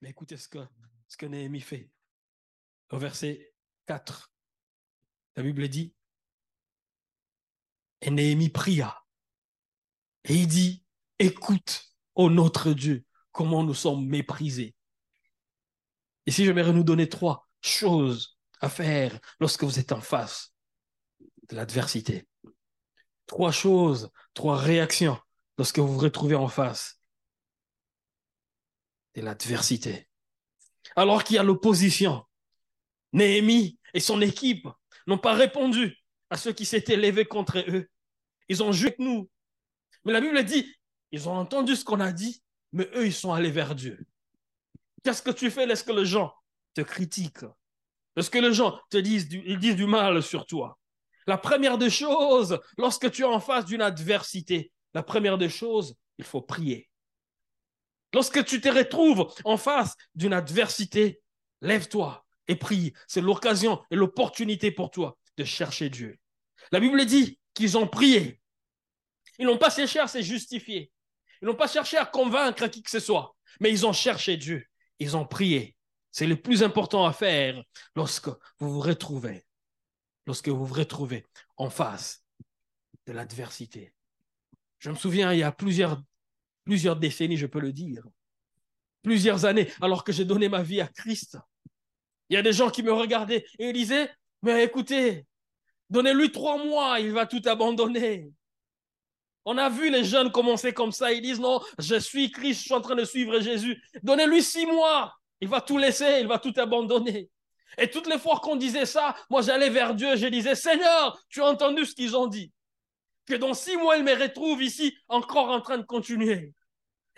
Mais écoutez ce que, ce que Néhémie fait. Au verset 4, la Bible dit, et Néhémie pria. Et il dit, écoute, ô notre Dieu, comment nous sommes méprisés. Ici, j'aimerais nous donner trois choses à faire lorsque vous êtes en face de l'adversité. Trois choses, trois réactions lorsque vous vous retrouvez en face de l'adversité. Alors qu'il y a l'opposition, Néhémie et son équipe n'ont pas répondu à ceux qui s'étaient levés contre eux. Ils ont joué avec nous. Mais la Bible dit, ils ont entendu ce qu'on a dit, mais eux, ils sont allés vers Dieu. Qu'est-ce que tu fais lorsque les gens te critiquent? Lorsque les gens te disent disent du mal sur toi? La première des choses, lorsque tu es en face d'une adversité, la première des choses, il faut prier. Lorsque tu te retrouves en face d'une adversité, lève-toi et prie. C'est l'occasion et l'opportunité pour toi de chercher Dieu. La Bible dit qu'ils ont prié. Ils n'ont pas cherché à se justifier. Ils n'ont pas cherché à convaincre qui que ce soit, mais ils ont cherché Dieu. Ils ont prié. C'est le plus important à faire lorsque vous vous retrouvez, lorsque vous vous retrouvez en face de l'adversité. Je me souviens, il y a plusieurs, plusieurs décennies, je peux le dire, plusieurs années, alors que j'ai donné ma vie à Christ, il y a des gens qui me regardaient et disaient, mais écoutez, donnez-lui trois mois, il va tout abandonner. On a vu les jeunes commencer comme ça. Ils disent non, je suis Christ, je suis en train de suivre Jésus. Donnez-lui six mois. Il va tout laisser, il va tout abandonner. Et toutes les fois qu'on disait ça, moi j'allais vers Dieu, je disais Seigneur, tu as entendu ce qu'ils ont dit. Que dans six mois, ils me retrouvent ici encore en train de continuer.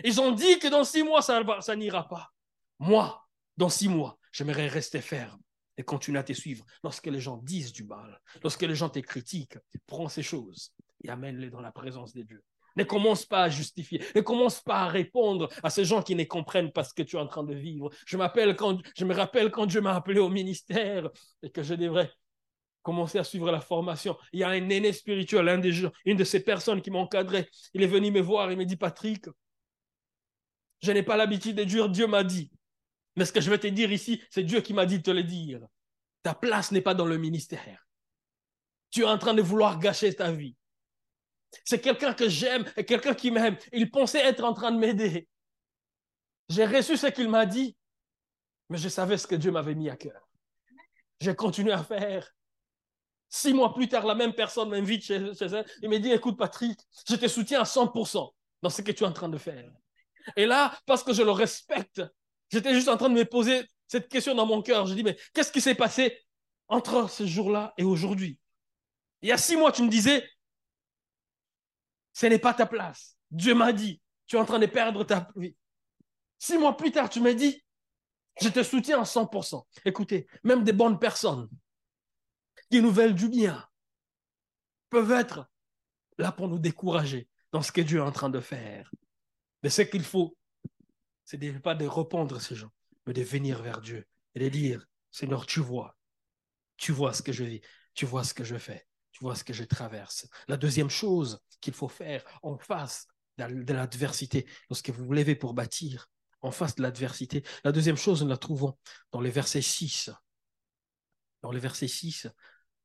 Ils ont dit que dans six mois, ça, ça n'ira pas. Moi, dans six mois, j'aimerais rester ferme et continuer à te suivre. Lorsque les gens disent du mal, lorsque les gens te critiquent, prends ces choses et amène-les dans la présence de Dieu. Ne commence pas à justifier, ne commence pas à répondre à ces gens qui ne comprennent pas ce que tu es en train de vivre. Je, quand, je me rappelle quand Dieu m'a appelé au ministère et que je devrais commencer à suivre la formation. Il y a un aîné spirituel, des une de ces personnes qui m'encadrait. Il est venu me voir, il me dit, Patrick, je n'ai pas l'habitude de dire Dieu m'a dit. Mais ce que je vais te dire ici, c'est Dieu qui m'a dit de te le dire. Ta place n'est pas dans le ministère. Tu es en train de vouloir gâcher ta vie. C'est quelqu'un que j'aime et quelqu'un qui m'aime. Il pensait être en train de m'aider. J'ai reçu ce qu'il m'a dit, mais je savais ce que Dieu m'avait mis à cœur. J'ai continué à faire. Six mois plus tard, la même personne m'invite chez, elle. Il me dit, écoute Patrick, je te soutiens à 100% dans ce que tu es en train de faire. Et là, parce que je le respecte, j'étais juste en train de me poser cette question dans mon cœur. Je dis, mais qu'est-ce qui s'est passé entre ce jour-là et aujourd'hui? Il y a six mois, tu me disais, ce n'est pas ta place. Dieu m'a dit, tu es en train de perdre ta vie. Six mois plus tard, tu m'as dit, je te soutiens à 100%. Écoutez, même des bonnes personnes qui nous veulent du bien peuvent être là pour nous décourager dans ce que Dieu est en train de faire. Mais ce qu'il faut, ce n'est pas de répondre ces gens, mais de venir vers Dieu et de dire, Seigneur, tu vois, tu vois ce que je vis, tu vois ce que je fais, tu vois ce que je traverse. La deuxième chose qu'il faut faire en face de l'adversité, lorsque vous vous levez pour bâtir, en face de l'adversité, la deuxième chose, nous la trouvons dans les versets 6. Dans les versets 6,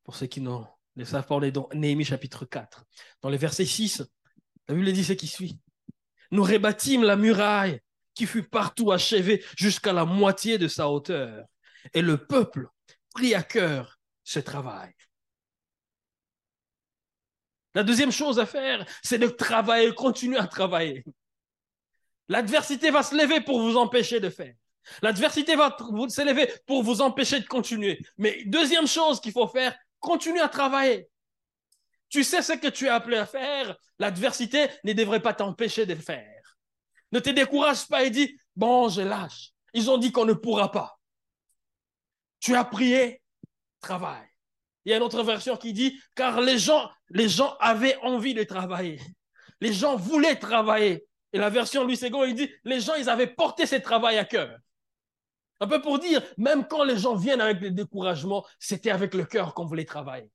pour ceux qui ne savent pas, on est dans Néhémie chapitre 4. Dans les versets 6, la Bible dit ce qui suit. Nous rebâtîmes la muraille qui fut partout achevée jusqu'à la moitié de sa hauteur. Et le peuple prit à cœur ce travail. La deuxième chose à faire, c'est de travailler, continuer à travailler. L'adversité va se lever pour vous empêcher de faire. L'adversité va se lever pour vous empêcher de continuer. Mais deuxième chose qu'il faut faire, continue à travailler. Tu sais ce que tu es appelé à faire. L'adversité ne devrait pas t'empêcher de faire. Ne te décourage pas et dis, bon, je lâche. Ils ont dit qu'on ne pourra pas. Tu as prié, travaille. Il y a une autre version qui dit, car les gens, les gens avaient envie de travailler. Les gens voulaient travailler. Et la version Louis II, il dit, les gens, ils avaient porté ce travail à cœur. Un peu pour dire, même quand les gens viennent avec des découragements, c'était avec le cœur qu'on voulait travailler.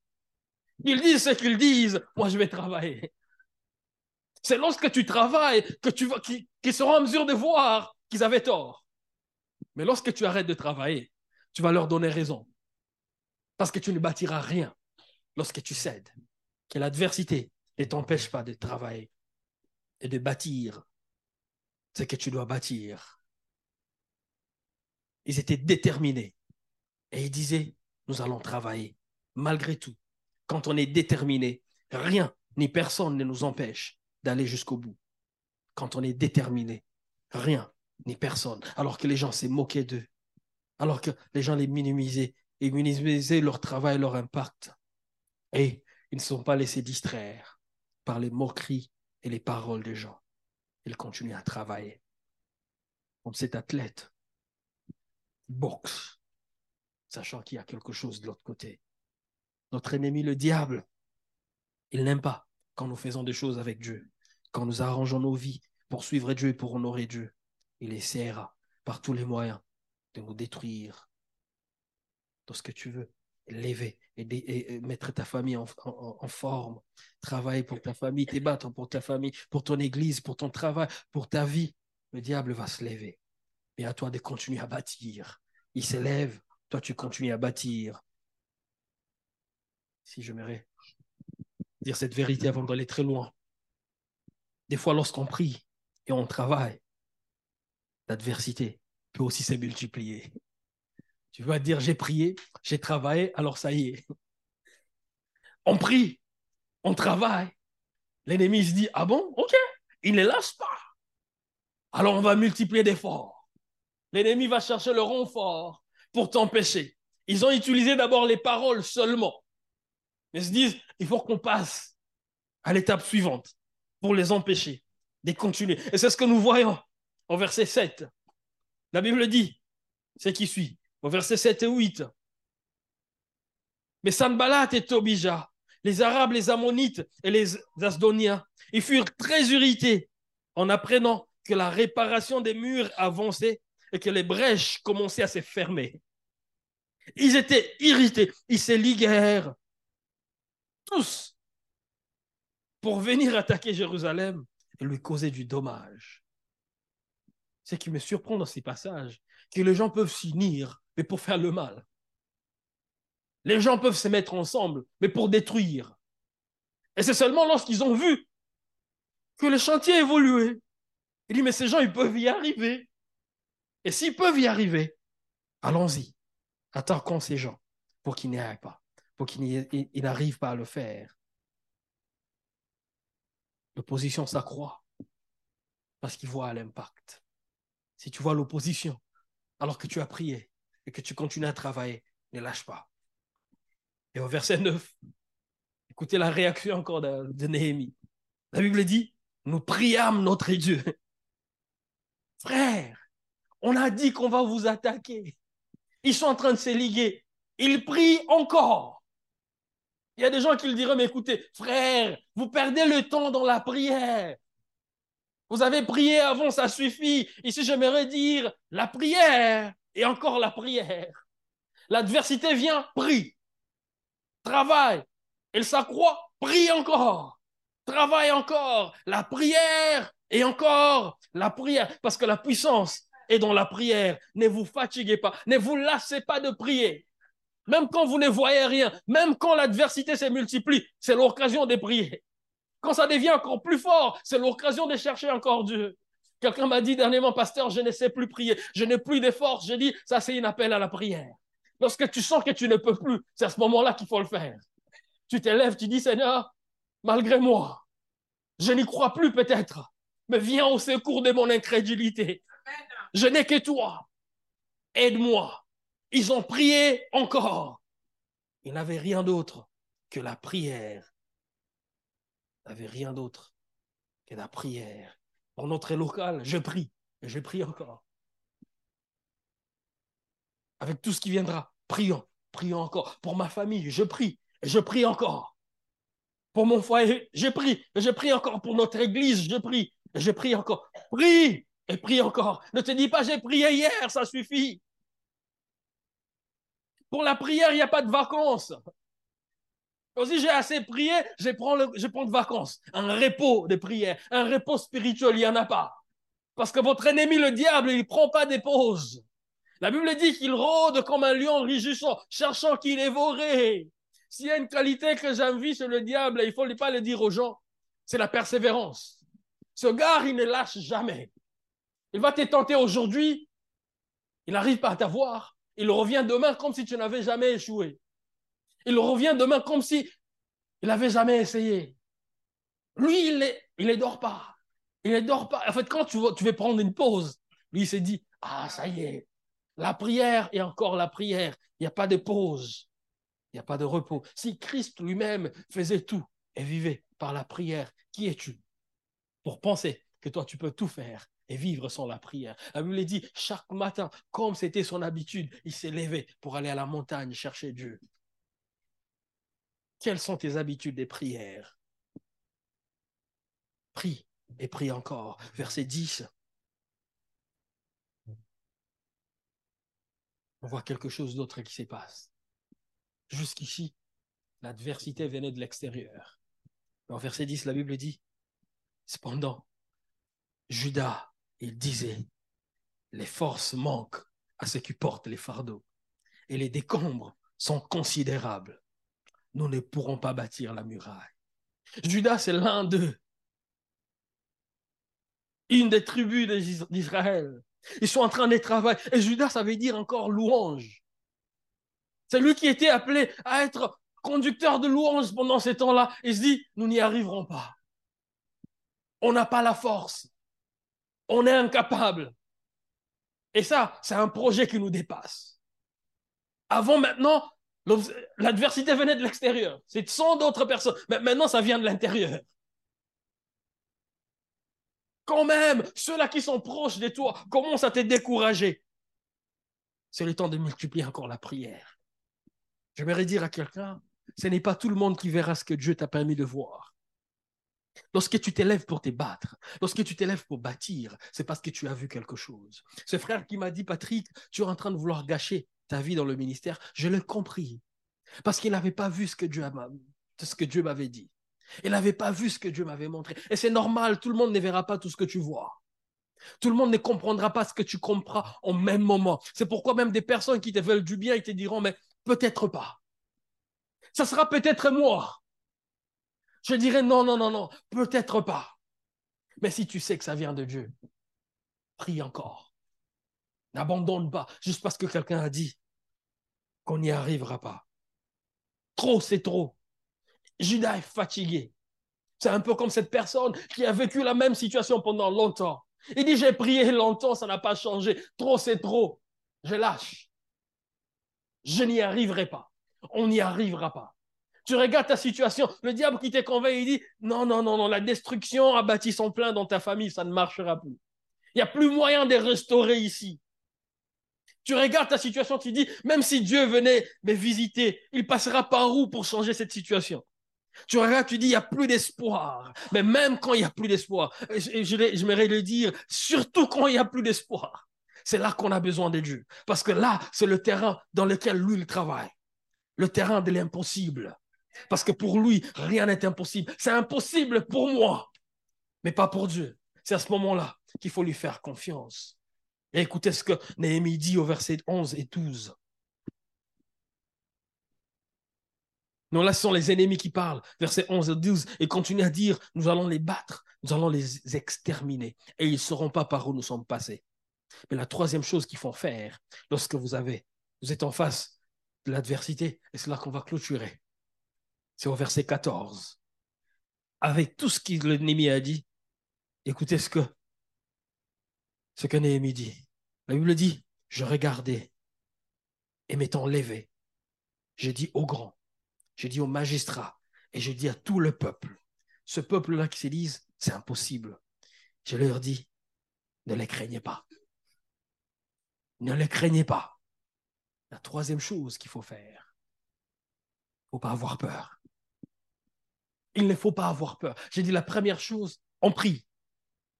Ils disent ce qu'ils disent, moi je vais travailler. C'est lorsque tu travailles qu'ils seront en mesure de voir qu'ils avaient tort. Mais lorsque tu arrêtes de travailler, tu vas leur donner raison. Parce que tu ne bâtiras rien lorsque tu cèdes. Que l'adversité ne t'empêche pas de travailler et de bâtir ce que tu dois bâtir. Ils étaient déterminés. Et ils disaient, nous allons travailler. Malgré tout, quand on est déterminé, rien ni personne ne nous empêche d'aller jusqu'au bout. Quand on est déterminé, rien ni personne. Alors que les gens s'est moqués d'eux. Alors que les gens les minimisaient et minimisaient leur travail, leur impact. Et ils ne sont pas laissés distraire par les moqueries et les paroles des gens. Ils continuent à travailler. Comme cet athlète boxe, sachant qu'il y a quelque chose de l'autre côté. Notre ennemi, le diable, il n'aime pas quand nous faisons des choses avec Dieu, quand nous arrangeons nos vies pour suivre Dieu et pour honorer Dieu. Il essaiera par tous les moyens de nous détruire. Tout ce que tu veux, lever et, mettre ta famille en, forme, travailler pour ta famille, te battre pour ta famille, pour ton église, pour ton travail, pour ta vie. Le diable va se lever. Et à toi de continuer à bâtir. Il s'élève, toi tu continues à bâtir. Si je m'aimerais dire cette vérité avant d'aller très loin. Des fois, lorsqu'on prie et on travaille, l'adversité peut aussi se multiplier. Tu vas dire, j'ai prié, j'ai travaillé, alors ça y est. On prie, on travaille. L'ennemi se dit, ah bon, ok, il ne lâche pas. Alors on va multiplier d'efforts. L'ennemi va chercher le renfort pour t'empêcher. Ils ont utilisé d'abord les paroles seulement. Mais ils se disent, il faut qu'on passe à l'étape suivante pour les empêcher de continuer. Et c'est ce que nous voyons au verset 7. La Bible dit, ce qui suit, au verset 7 et 8. Mais Sanballat et Tobija, les Arabes, les Ammonites et les Asdoniens, ils furent très irrités en apprenant que la réparation des murs avançait et que les brèches commençaient à se fermer. Ils étaient irrités, ils se liguèrent tous pour venir attaquer Jérusalem et lui causer du dommage. Ce qui me surprend dans ces passages, que les gens peuvent s'unir mais pour faire le mal. Les gens peuvent se mettre ensemble, mais pour détruire. Et c'est seulement lorsqu'ils ont vu que le chantier évoluait. Il dit, mais ces gens, ils peuvent y arriver. Et s'ils peuvent y arriver, allons-y. Attaquons ces gens pour qu'ils n'y aillent pas, pour qu'ils n'arrivent pas à le faire. L'opposition s'accroît parce qu'ils voient l'impact. Si tu vois l'opposition alors que tu as prié, et que tu continues à travailler, ne lâche pas. Et au verset 9, écoutez la réaction encore de, Néhémie. La Bible dit, nous priâmes notre Dieu. Frère, on a dit qu'on va vous attaquer. Ils sont en train de se liguer. Ils prient encore. Il y a des gens qui le diraient, mais écoutez, frère, vous perdez le temps dans la prière. Vous avez prié avant, ça suffit. Ici, j'aimerais dire, la prière, et encore la prière. L'adversité vient, prie. Travaille. Elle s'accroît, prie encore. Travaille encore. La prière et encore la prière. Parce que la puissance est dans la prière. Ne vous fatiguez pas. Ne vous lassez pas de prier. Même quand vous ne voyez rien, même quand l'adversité se multiplie, c'est l'occasion de prier. Quand ça devient encore plus fort, c'est l'occasion de chercher encore Dieu. Quelqu'un m'a dit dernièrement, pasteur, je ne sais plus prier, je n'ai plus de force. J'ai dit, ça c'est un appel à la prière. Lorsque tu sens que tu ne peux plus, c'est à ce moment-là qu'il faut le faire. Tu t'élèves, tu dis, Seigneur, malgré moi, je n'y crois plus peut-être, mais viens au secours de mon incrédulité. Je n'ai que toi. Aide-moi. Ils ont prié encore. Ils n'avaient rien d'autre que la prière. Ils n'avaient rien d'autre que la prière. Pour notre local, je prie. Et je prie encore. Avec tout ce qui viendra, prions, prions encore. Pour ma famille, je prie. Et je prie encore. Pour mon foyer, je prie. Et je prie encore. Pour notre église, je prie. Et je prie encore. Prie et prie encore. Ne te dis pas j'ai prié hier, ça suffit. Pour la prière, il n'y a pas de vacances. Si j'ai assez prié, je prends, de vacances. Un repos de prière, un repos spirituel, il n'y en a pas. Parce que votre ennemi, le diable, il ne prend pas des pauses. La Bible dit qu'il rôde comme un lion rugissant, cherchant qui dévorer. S'il y a une qualité que j'envie sur le diable, il ne faut pas le dire aux gens, c'est la persévérance. Ce gars, il ne lâche jamais. Il va te tenter aujourd'hui, il n'arrive pas à t'avoir. Il revient demain comme si tu n'avais jamais échoué. Il revient demain comme si il n'avait jamais essayé. Lui, il ne dort pas. Il ne dort pas. En fait, quand tu veux, tu veux prendre une pause, lui, il s'est dit, ah, ça y est, la prière et encore la prière. Il n'y a pas de pause. Il n'y a pas de repos. Si Christ lui-même faisait tout et vivait par la prière, qui es-tu pour penser que toi, tu peux tout faire? Et vivre sans la prière. La Bible dit, chaque matin, comme c'était son habitude, il s'est levé pour aller à la montagne chercher Dieu. Quelles sont tes habitudes des prières? Prie et prie encore. Verset 10. On voit quelque chose d'autre qui se passe. Jusqu'ici, l'adversité venait de l'extérieur. En verset 10, la Bible dit, cependant, Judas, il disait, les forces manquent à ceux qui portent les fardeaux et les décombres sont considérables. Nous ne pourrons pas bâtir la muraille. Judas, c'est l'un d'eux. Une des tribus d'Israël. Ils sont en train de travailler. Et Judas, ça veut dire encore louange. C'est lui qui était appelé à être conducteur de louange pendant ces temps-là. Il se dit, nous n'y arriverons pas. On n'a pas la force. On est incapable. Et ça, c'est un projet qui nous dépasse. Avant, maintenant, l'adversité venait de l'extérieur. C'est sans d'autres personnes. Mais maintenant, ça vient de l'intérieur. Quand même, ceux-là qui sont proches de toi commencent à te décourager. C'est le temps de multiplier encore la prière. J'aimerais dire à quelqu'un, ce n'est pas tout le monde qui verra ce que Dieu t'a permis de voir. Lorsque tu t'élèves pour te battre, lorsque tu t'élèves pour bâtir, c'est parce que tu as vu quelque chose. Ce frère qui m'a dit, Patrick, tu es en train de vouloir gâcher ta vie dans le ministère, je l'ai compris. Parce qu'il n'avait pas vu ce que Dieu, m'avait dit. Il n'avait pas vu ce que Dieu m'avait montré. Et c'est normal, tout le monde ne verra pas tout ce que tu vois. Tout le monde ne comprendra pas ce que tu comprends au même moment. C'est pourquoi même des personnes qui te veulent du bien, ils te diront, mais peut-être pas. Ça sera peut-être moi. Je dirais non, non, non, non, peut-être pas. Mais si tu sais que ça vient de Dieu, prie encore. N'abandonne pas juste parce que quelqu'un a dit qu'on n'y arrivera pas. Trop, c'est trop. Judas est fatigué. C'est un peu comme cette personne qui a vécu la même situation pendant longtemps. Il dit, j'ai prié longtemps, ça n'a pas changé. Trop, c'est trop. Je lâche. Je n'y arriverai pas. On n'y arrivera pas. Tu regardes ta situation, le diable qui te convainc, il dit non, non, non, non, la destruction a bâti son plein dans ta famille, ça ne marchera plus. Il n'y a plus moyen de restaurer ici. Tu regardes ta situation, tu dis même si Dieu venait me visiter, il passera par où pour changer cette situation? Tu regardes, tu dis, il n'y a plus d'espoir. Mais même quand il n'y a plus d'espoir, je, je, j'aimerais le dire, surtout quand il n'y a plus d'espoir, c'est là qu'on a besoin de Dieu. Parce que là, c'est le terrain dans lequel lui, il travaille. Le terrain de l'impossible. Parce que pour lui, rien n'est impossible. C'est impossible pour moi, mais pas pour Dieu. C'est à ce moment-là qu'il faut lui faire confiance. Et écoutez ce que Néhémie dit au verset 11 et 12. Non, là, ce sont les ennemis qui parlent. Verset 11 et 12. Et continue à dire, nous allons les battre, nous allons les exterminer. Et ils ne sauront pas par où nous sommes passés. Mais la troisième chose qu'il faut faire lorsque vous avez, vous êtes en face de l'adversité, et c'est là qu'on va clôturer. C'est au verset 14. Avec tout ce que l'ennemi a dit, écoutez ce que, ce que Néhémie dit. La Bible dit, je regardais et m'étant levé, j'ai dit aux grands, j'ai dit aux magistrats et j'ai dit à tout le peuple, ce peuple-là qui se disent, c'est impossible. Je leur dis, ne les craignez pas. Ne les craignez pas. La troisième chose qu'il faut faire, il ne faut pas avoir peur. Il ne faut pas avoir peur. J'ai dit la première chose, on prie.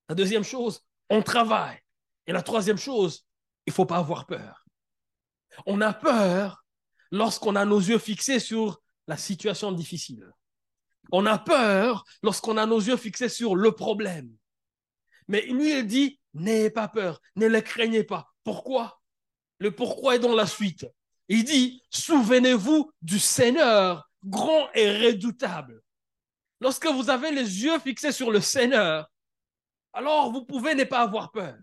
La deuxième chose, on travaille. Et la troisième chose, il ne faut pas avoir peur. On a peur lorsqu'on a nos yeux fixés sur la situation difficile. On a peur lorsqu'on a nos yeux fixés sur le problème. Mais lui, il dit, n'ayez pas peur, ne le craignez pas. Pourquoi? Le pourquoi est dans la suite. Il dit, souvenez-vous du Seigneur, grand et redoutable. Lorsque vous avez les yeux fixés sur le Seigneur, alors vous pouvez ne pas avoir peur.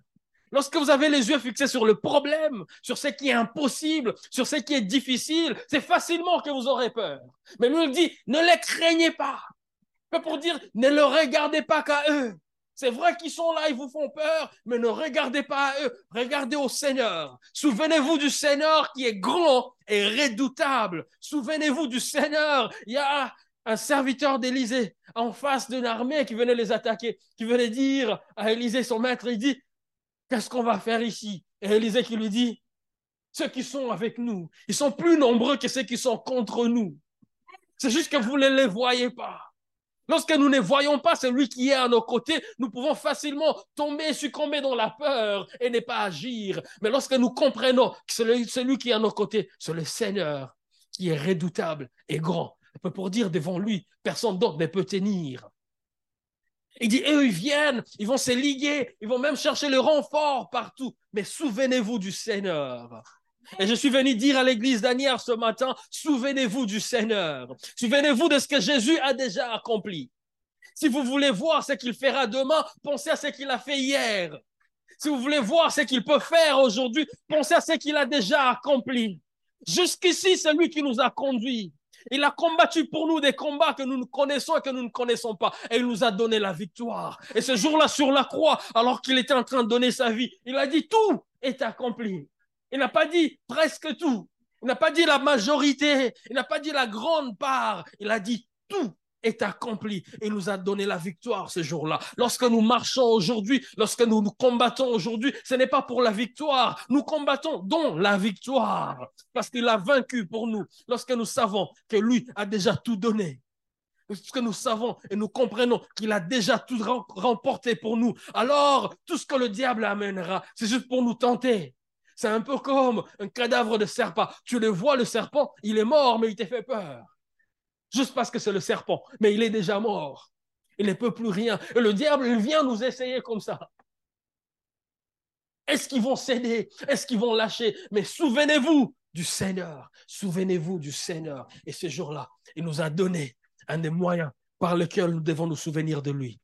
Lorsque vous avez les yeux fixés sur le problème, sur ce qui est impossible, sur ce qui est difficile, c'est facilement que vous aurez peur. Mais il dit, ne les craignez pas. Pour dire, ne le regardez pas qu'à eux. C'est vrai qu'ils sont là, ils vous font peur, mais ne regardez pas à eux, regardez au Seigneur. Souvenez-vous du Seigneur qui est grand et redoutable. Souvenez-vous du Seigneur. Il y a un serviteur d'Élysée en face d'une armée qui venait les attaquer, qui venait dire à Élysée, son maître, il dit, Qu'est-ce qu'on va faire ici? Et Élisée qui lui dit, ceux qui sont avec nous, ils sont plus nombreux que ceux qui sont contre nous. C'est juste que vous ne les voyez pas. Lorsque nous ne voyons pas celui qui est à nos côtés, nous pouvons facilement tomber, succomber dans la peur et ne pas agir. Mais lorsque nous comprenons que celui, celui qui est à nos côtés, c'est le Seigneur qui est redoutable et grand, pour dire devant lui, personne d'autre ne peut tenir. Il dit, eux, ils viennent, ils vont se liguer, ils vont même chercher le renfort partout. Mais souvenez-vous du Seigneur. Et je suis venu dire à l'église d'Anières ce matin, souvenez-vous du Seigneur. Souvenez-vous de ce que Jésus a déjà accompli. Si vous voulez voir ce qu'il fera demain, pensez à ce qu'il a fait hier. Si vous voulez voir ce qu'il peut faire aujourd'hui, pensez à ce qu'il a déjà accompli. Jusqu'ici, c'est lui qui nous a conduits. Il a combattu pour nous des combats que nous connaissons et que nous ne connaissons pas. Et il nous a donné la victoire. Et ce jour-là, sur la croix, alors qu'il était en train de donner sa vie, il a dit tout est accompli. Il n'a pas dit presque tout. Il n'a pas dit la majorité. Il n'a pas dit la grande part. Il a dit tout est accompli et nous a donné la victoire ce jour-là. Lorsque nous marchons aujourd'hui, lorsque nous nous combattons aujourd'hui, ce n'est pas pour la victoire. Nous combattons dont la victoire parce qu'il a vaincu pour nous. Lorsque nous savons que lui a déjà tout donné. Lorsque nous savons et nous comprenons qu'il a déjà tout remporté pour nous, alors tout ce que le diable amènera, c'est juste pour nous tenter. C'est un peu comme un cadavre de serpent. Tu le vois, le serpent, il est mort, mais il t'a fait peur juste parce que c'est le serpent, mais il est déjà mort. Il ne peut plus rien. Et le diable, vient nous essayer comme ça. Est-ce qu'ils vont céder? Est-ce qu'ils vont lâcher? Mais souvenez-vous du Seigneur. Souvenez-vous du Seigneur. Et ce jour-là, il nous a donné un des moyens par lesquels nous devons nous souvenir de lui.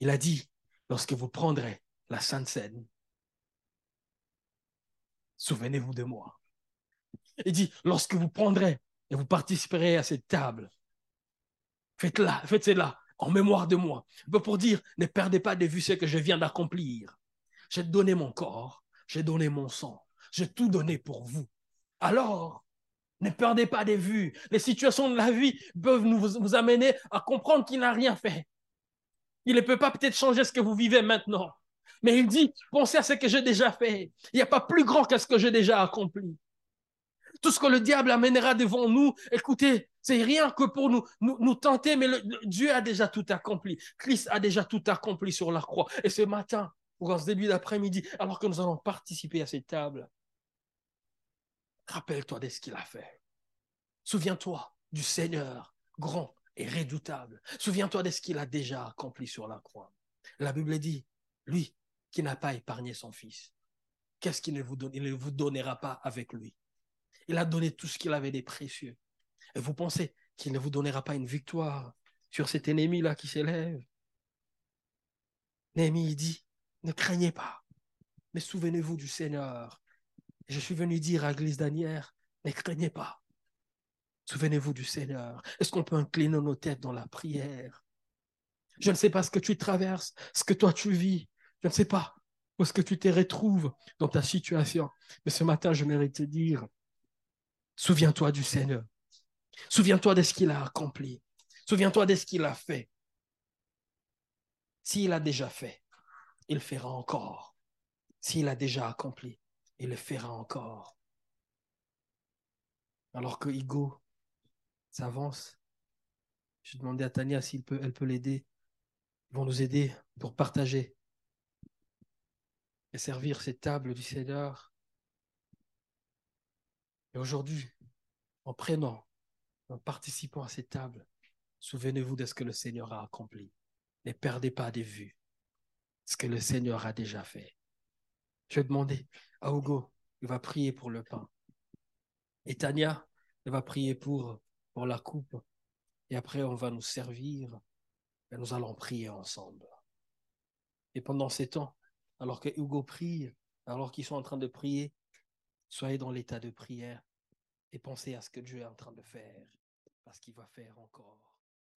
Il a dit, lorsque vous prendrez la Sainte Seine, souvenez-vous de moi. Il dit, lorsque vous prendrez et vous participerez à cette table, Faites-la, faites cela en mémoire de moi. Pour dire, ne perdez pas de vue ce que je viens d'accomplir. J'ai donné mon corps, j'ai donné mon sang, j'ai tout donné pour vous. Alors, ne perdez pas de vue. Les situations de la vie peuvent nous, amener à comprendre qu'il n'a rien fait. Il ne peut pas peut-être changer ce que vous vivez maintenant. Mais il dit, pensez à ce que j'ai déjà fait. Il n'y a pas plus grand que ce que j'ai déjà accompli. Tout ce que le diable amènera devant nous, écoutez, c'est rien que pour nous, nous, tenter, mais Dieu a déjà tout accompli. Christ a déjà tout accompli sur la croix. Et ce matin, ou en ce début d'après-midi, alors que nous allons participer à cette table, rappelle-toi de ce qu'il a fait. Souviens-toi du Seigneur grand et redoutable. Souviens-toi de ce qu'il a déjà accompli sur la croix. La Bible dit, lui qui n'a pas épargné son fils, qu'est-ce qu'il ne ne vous donnera pas avec lui? Il a donné tout ce qu'il avait de précieux. Et vous pensez qu'il ne vous donnera pas une victoire sur cet ennemi-là qui s'élève? Néhémie dit, ne craignez pas, mais souvenez-vous du Seigneur. je suis venu dire à l'église d'Anière, ne craignez pas. Souvenez-vous du Seigneur. Est-ce qu'on peut incliner nos têtes dans la prière? Je ne sais pas ce que tu traverses, ce que toi tu vis. Je ne sais pas où est-ce que tu te retrouves dans ta situation. Mais ce matin, je mérite te dire, souviens-toi du Seigneur. Souviens-toi de ce qu'il a accompli. Souviens-toi de ce qu'il a fait. S'il a déjà fait, il fera encore. S'il a déjà accompli, il le fera encore. Alors que Hugo s'avance, je demandais à Tania si peut, elle peut l'aider. Ils vont nous aider pour partager et servir cette table du Seigneur. Et aujourd'hui, en prenant en participant à cette table, souvenez-vous de ce que le Seigneur a accompli. Ne perdez pas de vue ce que le Seigneur a déjà fait. Je vais demander à Hugo il va prier pour le pain. Et Tania, elle va prier pour, pour la coupe. Et après, on va nous servir et nous allons prier ensemble. Et pendant ces temps, alors que Hugo prie, alors qu'ils sont en train de prier, soyez dans l'état de prière et pensez à ce que Dieu est en train de faire, parce qu'il va faire encore.